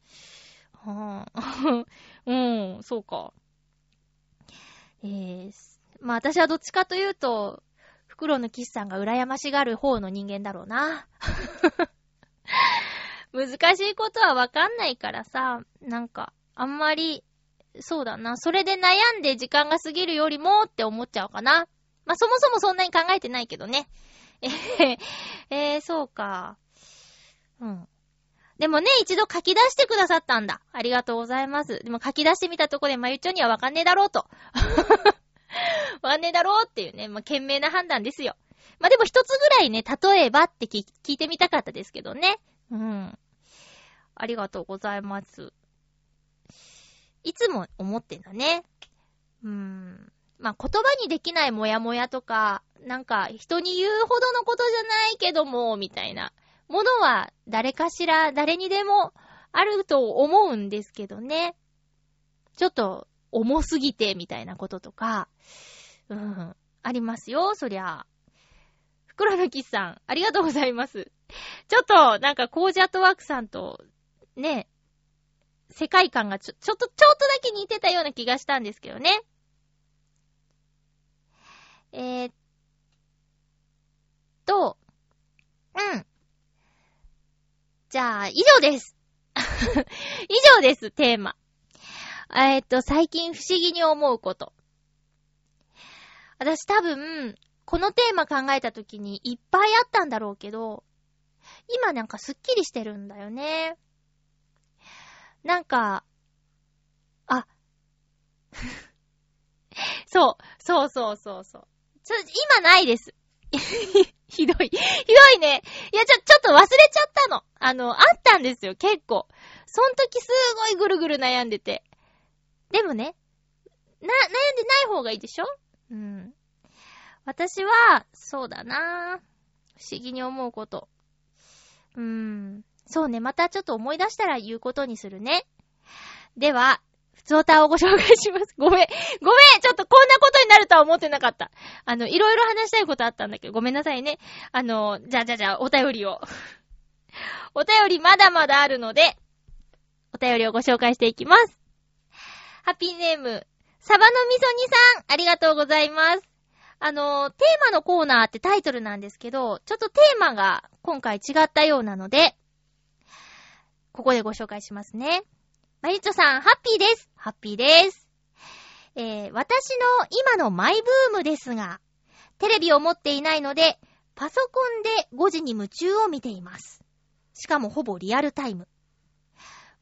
[SPEAKER 1] はぁ うん、そうか。えー、まあ私はどっちかというと、袋のキスさんが羨ましがる方の人間だろうな。難しいことはわかんないからさ、なんか、あんまり、そうだな、それで悩んで時間が過ぎるよりもって思っちゃうかな。まあそもそもそんなに考えてないけどね。えー、えー、そうか。うん。でもね、一度書き出してくださったんだ。ありがとうございます。でも書き出してみたとこで、まゆちょにはわかんねえだろうと。わかんねえだろうっていうね、まあ、賢明な判断ですよ。まあ、でも一つぐらいね、例えばって聞いてみたかったですけどね。うん。ありがとうございます。いつも思ってんだね。うーん。まあ、言葉にできないモヤモヤとか、なんか人に言うほどのことじゃないけども、みたいなものは誰かしら誰にでもあると思うんですけどね。ちょっと重すぎてみたいなこととか、うん、ありますよ、そりゃ。袋のキスさん、ありがとうございます。ちょっと、なんか、コージアットワークさんと、ね、世界観がちょ、ちょっと、ちょっとだけ似てたような気がしたんですけどね。えー、っと、うん。じゃあ、以上です。以上です、テーマ。えーっと、最近不思議に思うこと。私多分、このテーマ考えた時にいっぱいあったんだろうけど、今なんかスッキリしてるんだよね。なんか、あ、そう、そうそうそうそう。ちょ、今ないです。ひどい。ひどいね。いや、ちょ、ちょっと忘れちゃったの。あの、あったんですよ、結構。そん時すごいぐるぐる悩んでて。でもね、な、悩んでない方がいいでしょ？うん。私は、そうだな不思議に思うこと。うーん。そうね、またちょっと思い出したら言うことにするね。では、普通歌をご紹介します。ごめん。ごめんちょっとこんなことになるとは思ってなかった。あの、いろいろ話したいことあったんだけど、ごめんなさいね。あの、じゃあじゃあじゃあ、お便りを。お便りまだまだあるので、お便りをご紹介していきます。ハッピーネーム、サバのみそにさん、ありがとうございます。あの、テーマのコーナーってタイトルなんですけど、ちょっとテーマが今回違ったようなので、ここでご紹介しますね。まゆちょさん、ハッピーです。ハッピーです。えー、私の今のマイブームですが、テレビを持っていないので、パソコンで5時に夢中を見ています。しかもほぼリアルタイム。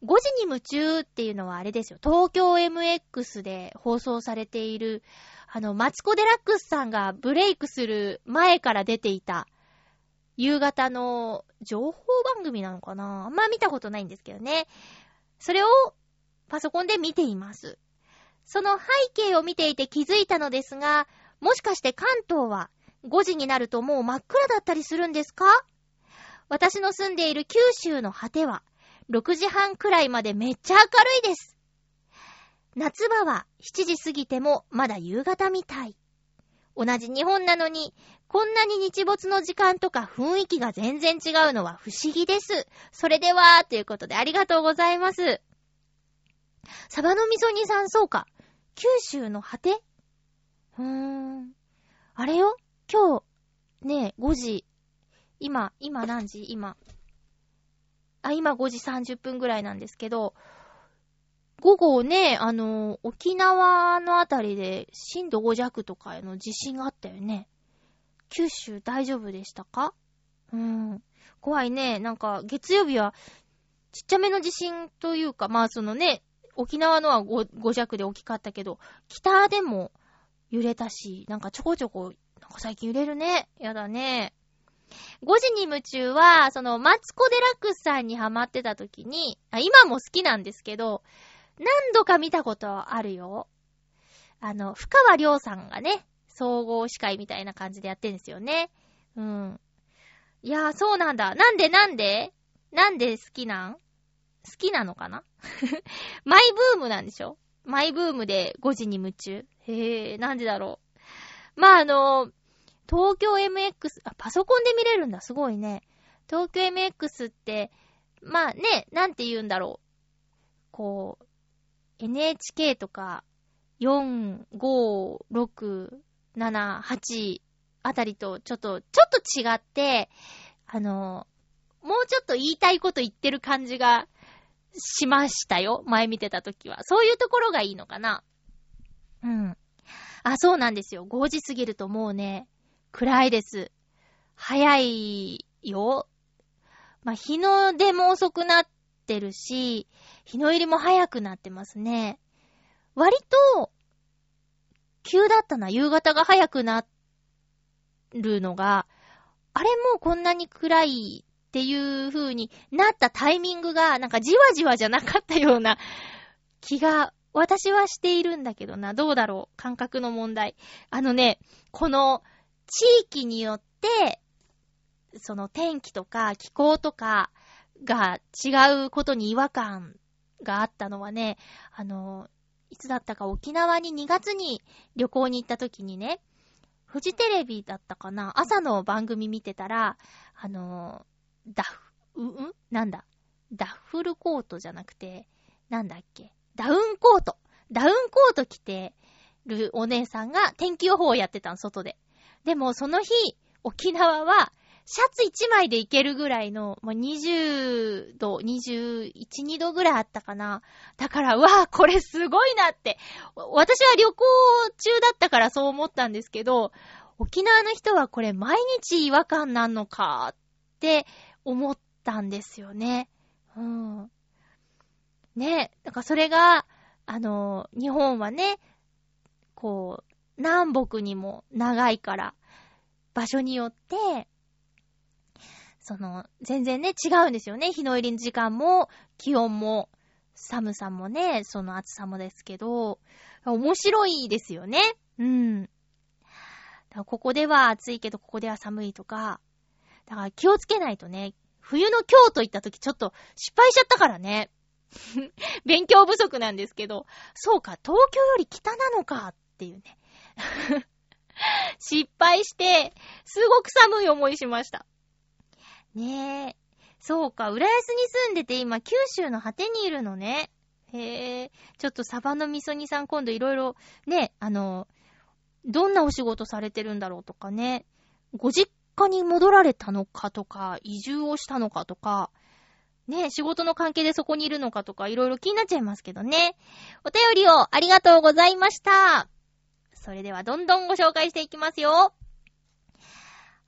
[SPEAKER 1] 5時に夢中っていうのはあれですよ。東京 MX で放送されている、あの、マツコデラックスさんがブレイクする前から出ていた、夕方の情報番組なのかな？あんま見たことないんですけどね。それをパソコンで見ています。その背景を見ていて気づいたのですが、もしかして関東は5時になるともう真っ暗だったりするんですか？私の住んでいる九州の果ては6時半くらいまでめっちゃ明るいです。夏場は7時過ぎてもまだ夕方みたい。同じ日本なのに、こんなに日没の時間とか雰囲気が全然違うのは不思議です。それでは、ということでありがとうございます。サバの味噌煮さん、そうか。九州の果て？うーん。あれよ？今日、ねえ、5時。今、今何時？今。あ、今5時30分ぐらいなんですけど、午後ね、あの、沖縄のあたりで震度5弱とかの地震があったよね。九州大丈夫でしたか？うん。怖いね。なんか、月曜日は、ちっちゃめの地震というか、まあそのね、沖縄のは 5, 5弱で大きかったけど、北でも揺れたし、なんかちょこちょこ、なんか最近揺れるね。やだね。5時に夢中は、その、マツコデラックスさんにハマってた時に、今も好きなんですけど、何度か見たことあるよ。あの、深川亮さんがね、総合司会みたいな感じでやってんですよね。うん。いやー、そうなんだ。なんでなんで？なんで好きなん？好きなのかな？マイブームなんでしょ？マイブームで5時に夢中。へえ、なんでだろう。まあ、あの、東京 MX、あ、パソコンで見れるんだ。すごいね。東京 MX って、まあね、なんて言うんだろう。こう、NHK とか、4、5、6、7、8あたりとちょっと、ちょっと違って、あの、もうちょっと言いたいこと言ってる感じがしましたよ。前見てた時は。そういうところがいいのかな。うん。あ、そうなんですよ。5時過ぎるともうね、暗いです。早いよ。まあ、日の出も遅くなってるし、日の入りも早くなってますね。割と、急だったな。夕方が早くなるのが、あれもうこんなに暗いっていう風になったタイミングが、なんかじわじわじゃなかったような気が、私はしているんだけどな。どうだろう感覚の問題。あのね、この地域によって、その天気とか気候とかが違うことに違和感があったのはね、あの、いつだったか沖縄に2月に旅行に行った時にね、フジテレビだったかな朝の番組見てたら、あの、ダフ、うんん？なんだ？ダッフルコートじゃなくて、なんだっけ？ダウンコート。ダウンコート着てるお姉さんが天気予報をやってたの、外で。でもその日、沖縄は、シャツ1枚でいけるぐらいの、まあ、20度、21、2度ぐらいあったかな。だから、うわぁ、これすごいなって。私は旅行中だったからそう思ったんですけど、沖縄の人はこれ毎日違和感なんのかって思ったんですよね。うん。ねだからそれが、あの、日本はね、こう、南北にも長いから、場所によって、その、全然ね、違うんですよね。日の入りの時間も、気温も、寒さもね、その暑さもですけど、面白いですよね。うん。ここでは暑いけど、ここでは寒いとか、だから気をつけないとね、冬の京都行った時ちょっと失敗しちゃったからね。勉強不足なんですけど、そうか、東京より北なのかっていうね。失敗して、すごく寒い思いしました。ねえ。そうか、浦安に住んでて今、九州の果てにいるのね。へえ。ちょっとサバの味噌煮さん今度いろいろ、ね、あの、どんなお仕事されてるんだろうとかね。ご実家に戻られたのかとか、移住をしたのかとか、ね、仕事の関係でそこにいるのかとか、いろいろ気になっちゃいますけどね。お便りをありがとうございました。それではどんどんご紹介していきますよ。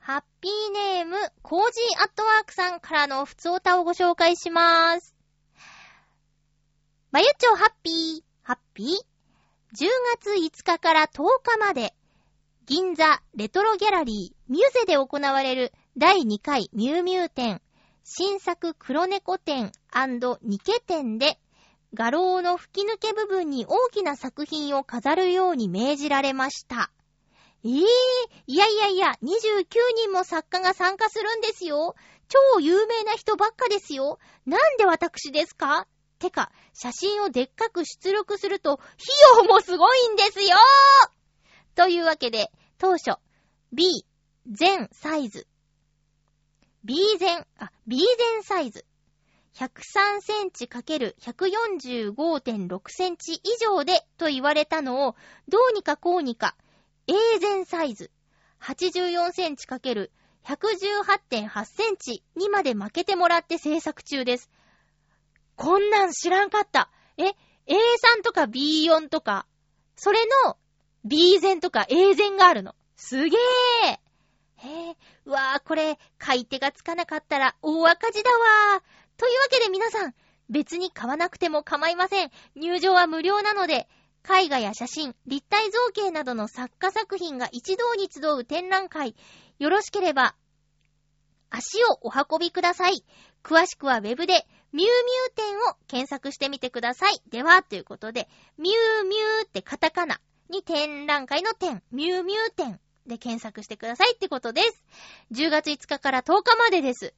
[SPEAKER 1] ハッピーネーム、コージーアットワークさんからの普通歌をご紹介します。まゆちょハッピー、ハッピー？10月5日から10日まで、銀座レトロギャラリーミューゼで行われる第2回ミュウミュウ展、新作黒猫展ニケ展で、画廊の吹き抜け部分に大きな作品を飾るように命じられました。ええー、いやいやいや、29人も作家が参加するんですよ。超有名な人ばっかですよ。なんで私ですか？てか、写真をでっかく出力すると、費用もすごいんですよというわけで、当初、B、全サイズ。B 全、あ、B 全サイズ。103センチ ×145.6 センチ以上でと言われたのを、どうにかこうにか、A 全サイズ。84センチ ×118.8 センチにまで負けてもらって制作中です。こんなん知らんかった。え、A3 とか B4 とか、それの B 全とか A 全があるの。すげーへえ、うわー、これ、買い手がつかなかったら大赤字だわー。というわけで皆さん、別に買わなくても構いません。入場は無料なので、絵画や写真、立体造形などの作家作品が一堂に集う展覧会、よろしければ、足をお運びください。詳しくはウェブで、ミュウミュウ展を検索してみてください。では、ということで、ミュウミュウってカタカナに展覧会の展、ミュウミュウ展で検索してくださいってことです。10月5日から10日までです。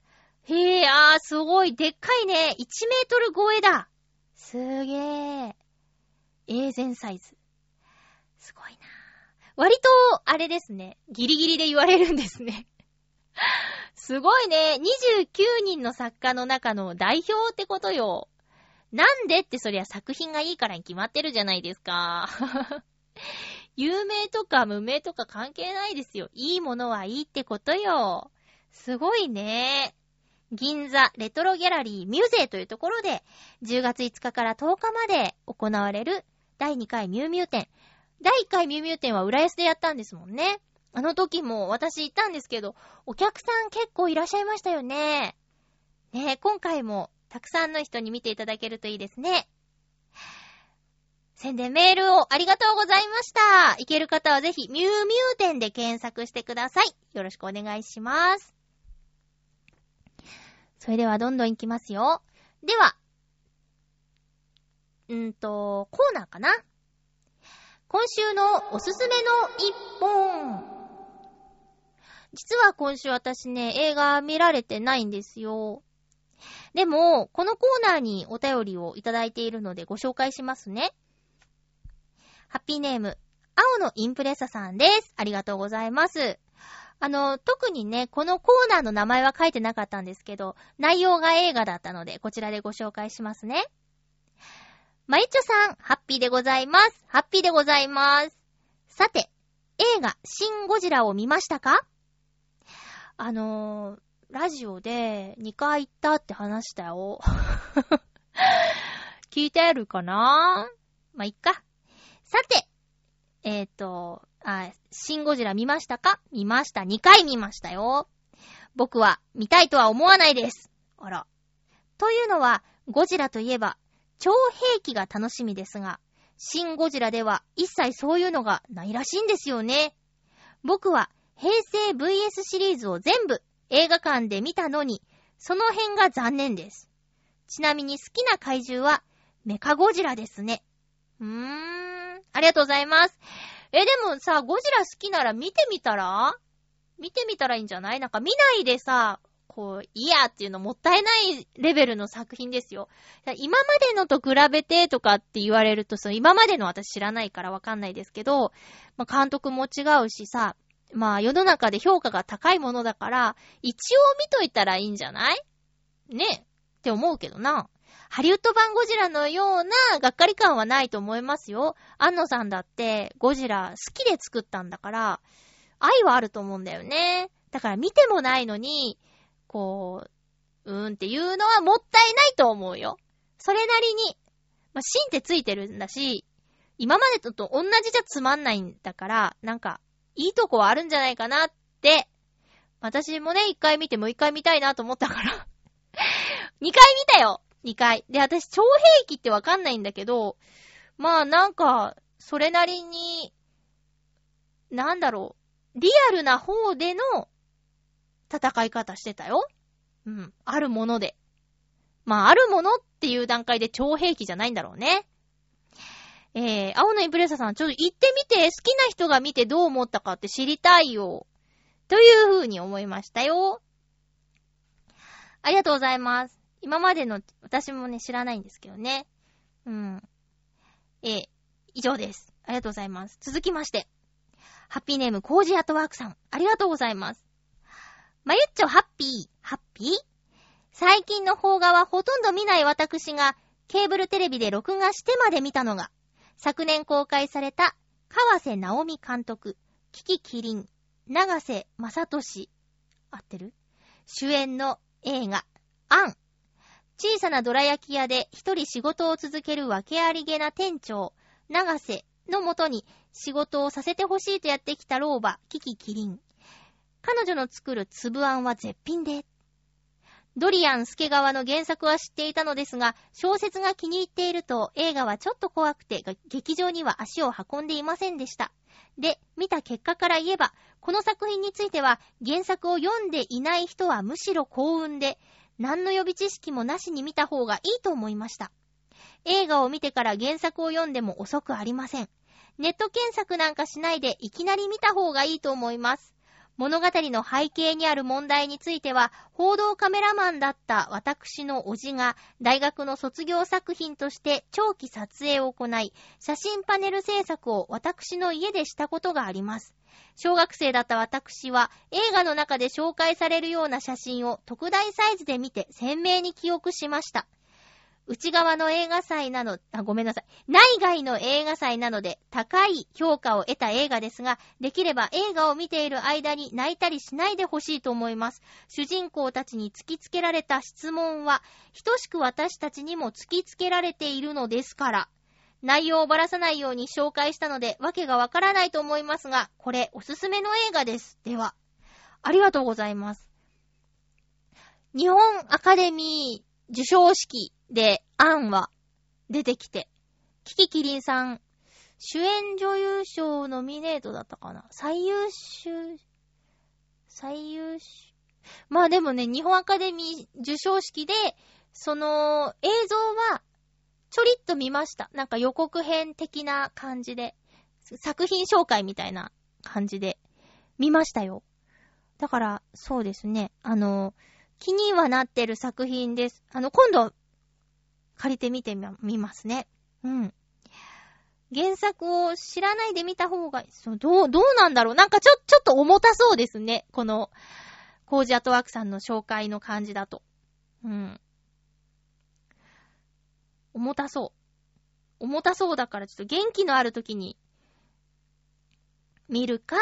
[SPEAKER 1] へえ、あー、すごい、でっかいね。1メートル超えだ。すげー。A 全サイズ。すごいな割と、あれですね。ギリギリで言われるんですね。すごいね。29人の作家の中の代表ってことよ。なんでってそりゃ作品がいいからに決まってるじゃないですか。有名とか無名とか関係ないですよ。いいものはいいってことよ。すごいね。銀座レトロギャラリーミュゼというところで、10月5日から10日まで行われる第2回ミュウミュウ展。第1回ミュウミュウ展は浦安でやったんですもんね。あの時も私行ったんですけど、お客さん結構いらっしゃいましたよね。ね今回もたくさんの人に見ていただけるといいですね。宣伝メールをありがとうございました。行ける方はぜひ、ミュウミュウ店で検索してください。よろしくお願いします。それではどんどん行きますよ。では、んーと、コーナーかな？今週のおすすめの一本。実は今週私ね、映画見られてないんですよ。でも、このコーナーにお便りをいただいているのでご紹介しますね。ハッピーネーム、青のインプレッサさんです。ありがとうございます。あの、特にね、このコーナーの名前は書いてなかったんですけど、内容が映画だったので、こちらでご紹介しますね。まゆちょさん、ハッピーでございます。ハッピーでございます。さて、映画、シン・ゴジラを見ましたか？あのー、ラジオで2回行ったって話したよ。聞いてるかな？ま、いっか。さて、えっ、ー、と、あ、シン・ゴジラ見ましたか？見ました。2回見ましたよ。僕は見たいとは思わないです。あら。というのは、ゴジラといえば、超兵器が楽しみですが、シン・ゴジラでは一切そういうのがないらしいんですよね。僕は平成 VS シリーズを全部映画館で見たのに、その辺が残念です。ちなみに好きな怪獣はメカゴジラですね。うーん、ありがとうございます。え、でもさ、ゴジラ好きなら見てみたら？見てみたらいいんじゃない？なんか見ないでさ、こう、いやっていうのもったいないレベルの作品ですよ。今までのと比べてとかって言われると、その今までの私知らないからわかんないですけど、まあ、監督も違うしさ、まあ世の中で評価が高いものだから、一応見といたらいいんじゃない？ね？って思うけどな。ハリウッド版ゴジラのようながっかり感はないと思いますよ。安野さんだってゴジラ好きで作ったんだから、愛はあると思うんだよね。だから見てもないのに、こう、うーんっていうのはもったいないと思うよ。それなりに、まあ、芯ってついてるんだし、今までとと同じじゃつまんないんだから、なんか、いいとこはあるんじゃないかなって、私もね、一回見てもう一回見たいなと思ったから。二回見たよ二回。で、私、超兵器ってわかんないんだけど、まあなんか、それなりに、なんだろう、リアルな方での戦い方してたよ。うん。あるもので。まあ、あるものっていう段階で超兵器じゃないんだろうね。えー、青のインプレッサーさん、ちょっと行ってみて、好きな人が見てどう思ったかって知りたいよ。という風に思いましたよ。ありがとうございます。今までの、私もね、知らないんですけどね。うん。えー、以上です。ありがとうございます。続きまして。ハッピーネーム、コージアットワークさん。ありがとうございます。まゆっちょハッピー、ハッピー？最近の邦画はほとんど見ない私が、ケーブルテレビで録画してまで見たのが、昨年公開された、川瀬直美監督、キキキリン、長瀬正俊、合ってる？主演の映画、アン。小さなどら焼き屋で一人仕事を続ける訳ありげな店長、長瀬のもとに仕事をさせてほしいとやってきた老婆、キキキリン。彼女の作る粒あんは絶品で。ドリアン・スケ川の原作は知っていたのですが、小説が気に入っていると映画はちょっと怖くて、劇場には足を運んでいませんでした。で、見た結果から言えば、この作品については原作を読んでいない人はむしろ幸運で、何の予備知識もなしに見た方がいいと思いました。映画を見てから原作を読んでも遅くありません。ネット検索なんかしないでいきなり見た方がいいと思います。物語の背景にある問題については、報道カメラマンだった私の叔父が、大学の卒業作品として長期撮影を行い、写真パネル制作を私の家でしたことがあります。小学生だった私は、映画の中で紹介されるような写真を特大サイズで見て鮮明に記憶しました。内側の映画祭なの、あ、ごめんなさい。内外の映画祭なので高い評価を得た映画ですが、できれば映画を見ている間に泣いたりしないでほしいと思います。主人公たちに突きつけられた質問は、等しく私たちにも突きつけられているのですから。内容をばらさないように紹介したので、わけがわからないと思いますが、これおすすめの映画です。では、ありがとうございます。日本アカデミー受賞式でアンは出てきて、キキキリンさん、主演女優賞ノミネートだったかな？最優秀、最優秀？まあでもね、日本アカデミー受賞式で、その映像はちょりっと見ました。なんか予告編的な感じで、作品紹介みたいな感じで見ましたよ。だから、そうですね。あの、気にはなってる作品です。あの、今度、借りてみてみますね。うん。原作を知らないで見た方が、そうどう、どうなんだろうなんかちょ、ちょっと重たそうですね。この、コージアトワークさんの紹介の感じだと。うん。重たそう。重たそうだからちょっと元気のある時に、見るか、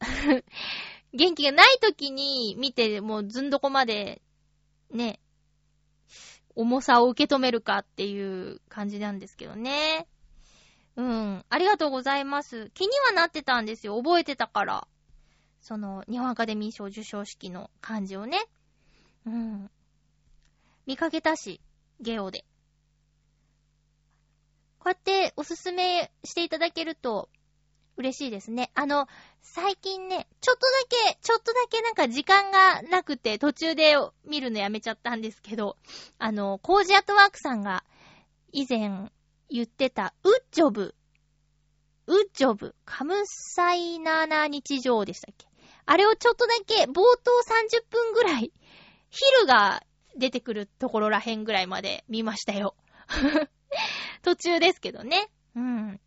[SPEAKER 1] 元気がない時に見て、もうずんどこまで、ね、重さを受け止めるかっていう感じなんですけどね。うん。ありがとうございます。気にはなってたんですよ。覚えてたから。その、日本アカデミー賞受賞式の感じをね。うん。見かけたし、ゲオで。こうやっておすすめしていただけると嬉しいですね。あの、最近ね、ちょっとだけ、ちょっとだけなんか時間がなくて途中で見るのやめちゃったんですけど、あの、コージアットワークさんが以前言ってた、ウッジョブ、ウッジョブ、カムサイナーな日常でしたっけ？あれをちょっとだけ冒頭30分ぐらい、ヒルが出てくるところらへんぐらいまで見ましたよ。途中ですけどね。うん。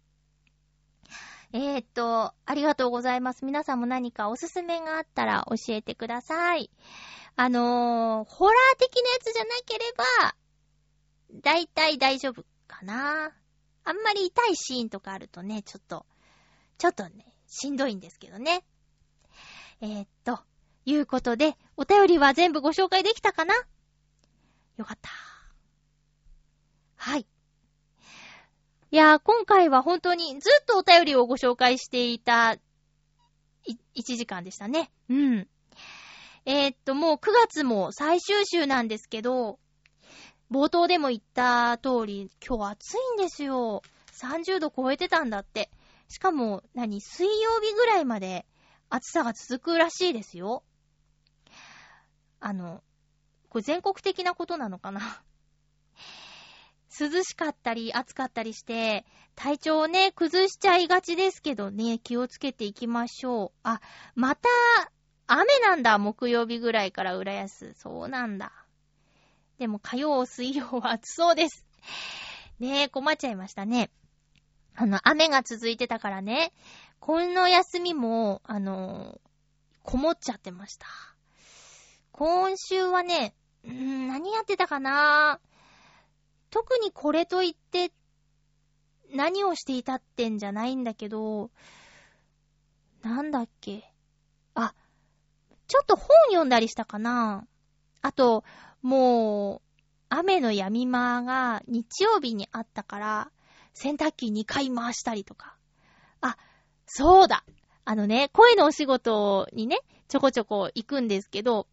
[SPEAKER 1] えー、っと、ありがとうございます。皆さんも何かおすすめがあったら教えてください。あのー、ホラー的なやつじゃなければ、だいたい大丈夫かな。あんまり痛いシーンとかあるとね、ちょっと、ちょっとね、しんどいんですけどね。えー、っと、いうことで、お便りは全部ご紹介できたかな？よかった。はい。いやー、今回は本当にずっとお便りをご紹介していた、い、1時間でしたね。うん。えー、っと、もう9月も最終週なんですけど、冒頭でも言った通り、今日暑いんですよ。30度超えてたんだって。しかも、何、水曜日ぐらいまで暑さが続くらしいですよ。あの、これ全国的なことなのかな涼しかったり暑かったりして、体調をね、崩しちゃいがちですけどね、気をつけていきましょう。あ、また、雨なんだ、木曜日ぐらいから浦安。そうなんだ。でも火曜、水曜は暑そうです。ねえ、困っちゃいましたね。あの、雨が続いてたからね、この休みも、あの、こもっちゃってました。今週はね、うー、何やってたかな特にこれといって、何をしていたってんじゃないんだけど、なんだっけ。あ、ちょっと本読んだりしたかなあと、もう、雨の止み間が日曜日にあったから、洗濯機2回回したりとか。あ、そうだあのね、声のお仕事にね、ちょこちょこ行くんですけど、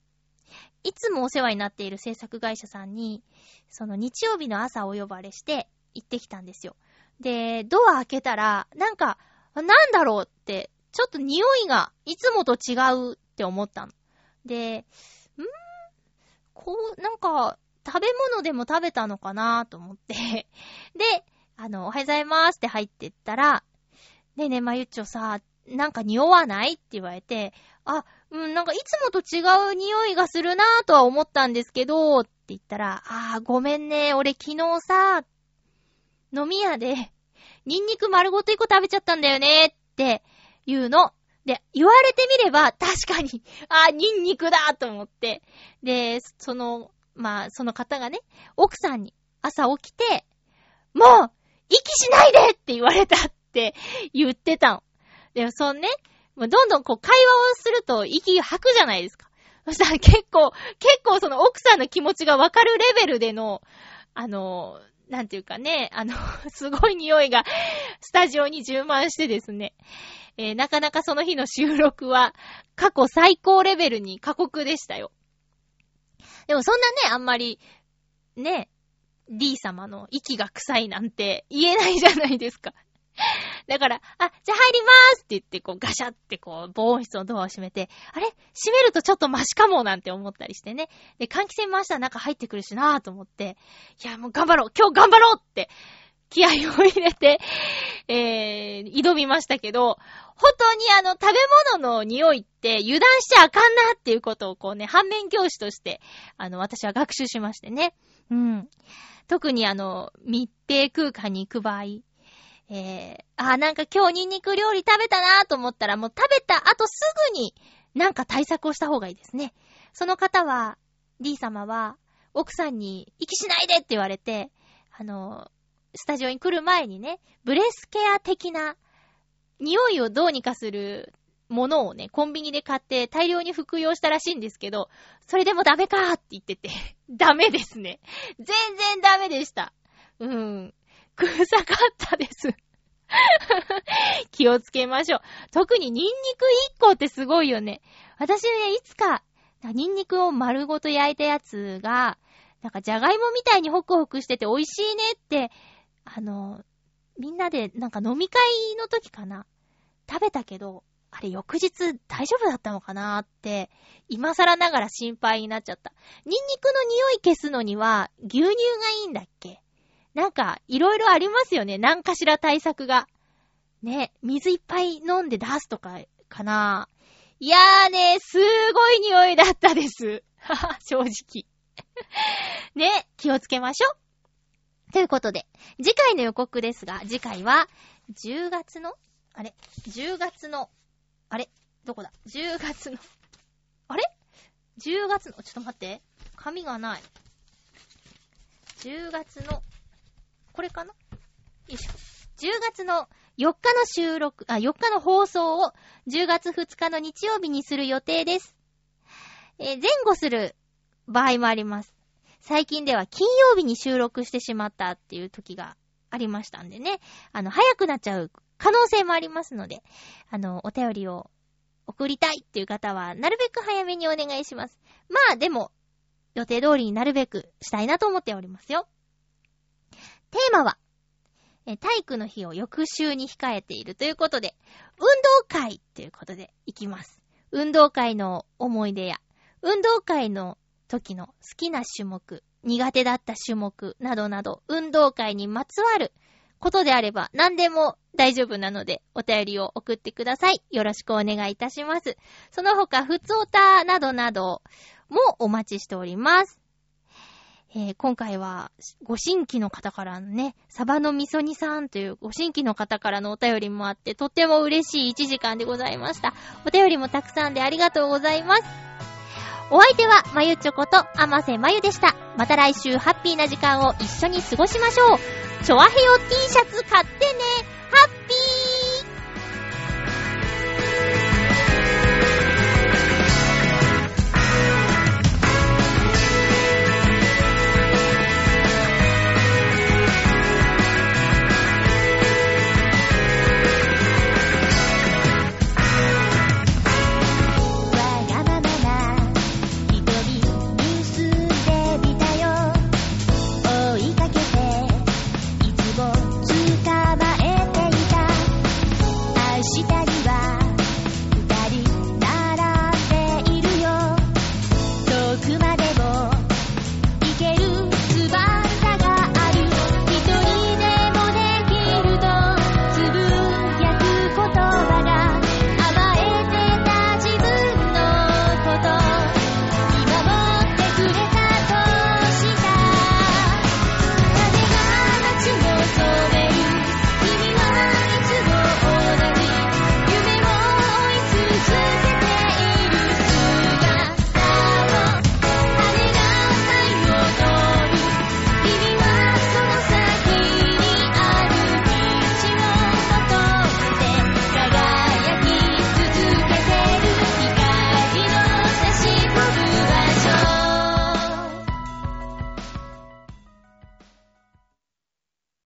[SPEAKER 1] いつもお世話になっている制作会社さんに、その日曜日の朝お呼ばれして行ってきたんですよ。で、ドア開けたら、なんか、なんだろうって、ちょっと匂いがいつもと違うって思ったの。で、んーこう、なんか、食べ物でも食べたのかなと思って。で、あの、おはようございますって入ってったら、ねえねえ、まゆっちょさ、なんか匂わないって言われて、あ、うん、なんかいつもと違う匂いがするなぁとは思ったんですけど、って言ったら、あー、ごめんね、俺昨日さ、飲み屋で、ニンニク丸ごと一個食べちゃったんだよね、って言うの。で、言われてみれば、確かに、あー、ニンニクだと思って。で、その、まあ、その方がね、奥さんに、朝起きて、もう、息しないでって言われたって言ってたの。で、そんね、どんどんこう会話をすると息吐くじゃないですか。そしたら結構、結構その奥さんの気持ちがわかるレベルでの、あの、なんていうかね、あの、すごい匂いがスタジオに充満してですね、えー、なかなかその日の収録は過去最高レベルに過酷でしたよ。でもそんなね、あんまり、ね、D 様の息が臭いなんて言えないじゃないですか。だから、あ、じゃあ入りまーすって言って、こうガシャってこう、防音室のドアを閉めて、あれ？閉めるとちょっとマシかもなんて思ったりしてね。で、換気扇回したら中入ってくるしなーと思って、いや、もう頑張ろう今日頑張ろうって気合を入れて、えー、挑みましたけど、本当にあの、食べ物の匂いって油断しちゃあかんなっていうことをこうね、反面教師として、あの、私は学習しましてね。うん。特にあの、密閉空間に行く場合、えー、あ、なんか今日ニンニク料理食べたなと思ったら、もう食べた後すぐになんか対策をした方がいいですね。その方は、D 様は、奥さんに息しないでって言われて、あの、スタジオに来る前にね、ブレスケア的な、匂いをどうにかするものをね、コンビニで買って大量に服用したらしいんですけど、それでもダメかーって言ってて、ダメですね。全然ダメでした。うん。臭かったです 気をつけましょう。特にニンニク1個ってすごいよね。私ね、いつか、ニンニクを丸ごと焼いたやつが、なんかじゃがいもみたいにホクホクしてて美味しいねってあの、みんなでなんか飲み会の時かな。食べたけど、あれ翌日大丈夫だったのかなって、今更ながら心配になっちゃった。ニンニクの匂い消すのには牛乳がいいんだっけ？なんか、いろいろありますよね。何かしら対策が。ね、水いっぱい飲んで出すとか、かないやーね、すごい匂いだったです。はは正直。ね、気をつけましょう。ということで、次回の予告ですが、次回は、10月の、あれ ?10 月の、あれどこだ ?10 月の、あれ ?10 月の、ちょっと待って。紙がない。10月の、これかな？よいしょ。10月の4日の収録、あ、4日の放送を10月2日の日曜日にする予定です。えー、前後する場合もあります。最近では金曜日に収録してしまったっていう時がありましたんでね。あの、早くなっちゃう可能性もありますので、あの、お便りを送りたいっていう方は、なるべく早めにお願いします。まあ、でも、予定通りになるべくしたいなと思っておりますよ。テーマは、え体育の日を翌週に控えているということで、運動会ということでいきます。運動会の思い出や、運動会の時の好きな種目、苦手だった種目などなど、運動会にまつわることであれば何でも大丈夫なので、お便りを送ってください。よろしくお願いいたします。その他、ふつおたなどなどもお待ちしております。えー、今回は、ご新規の方からのね、サバのみそ煮さんというご新規の方からのお便りもあって、とっても嬉しい1時間でございました。お便りもたくさんでありがとうございます。お相手は、まゆちょこと、あませまゆでした。また来週、ハッピーな時間を一緒に過ごしましょう。チョアヘヨ T シャツ買ってね。ハッピー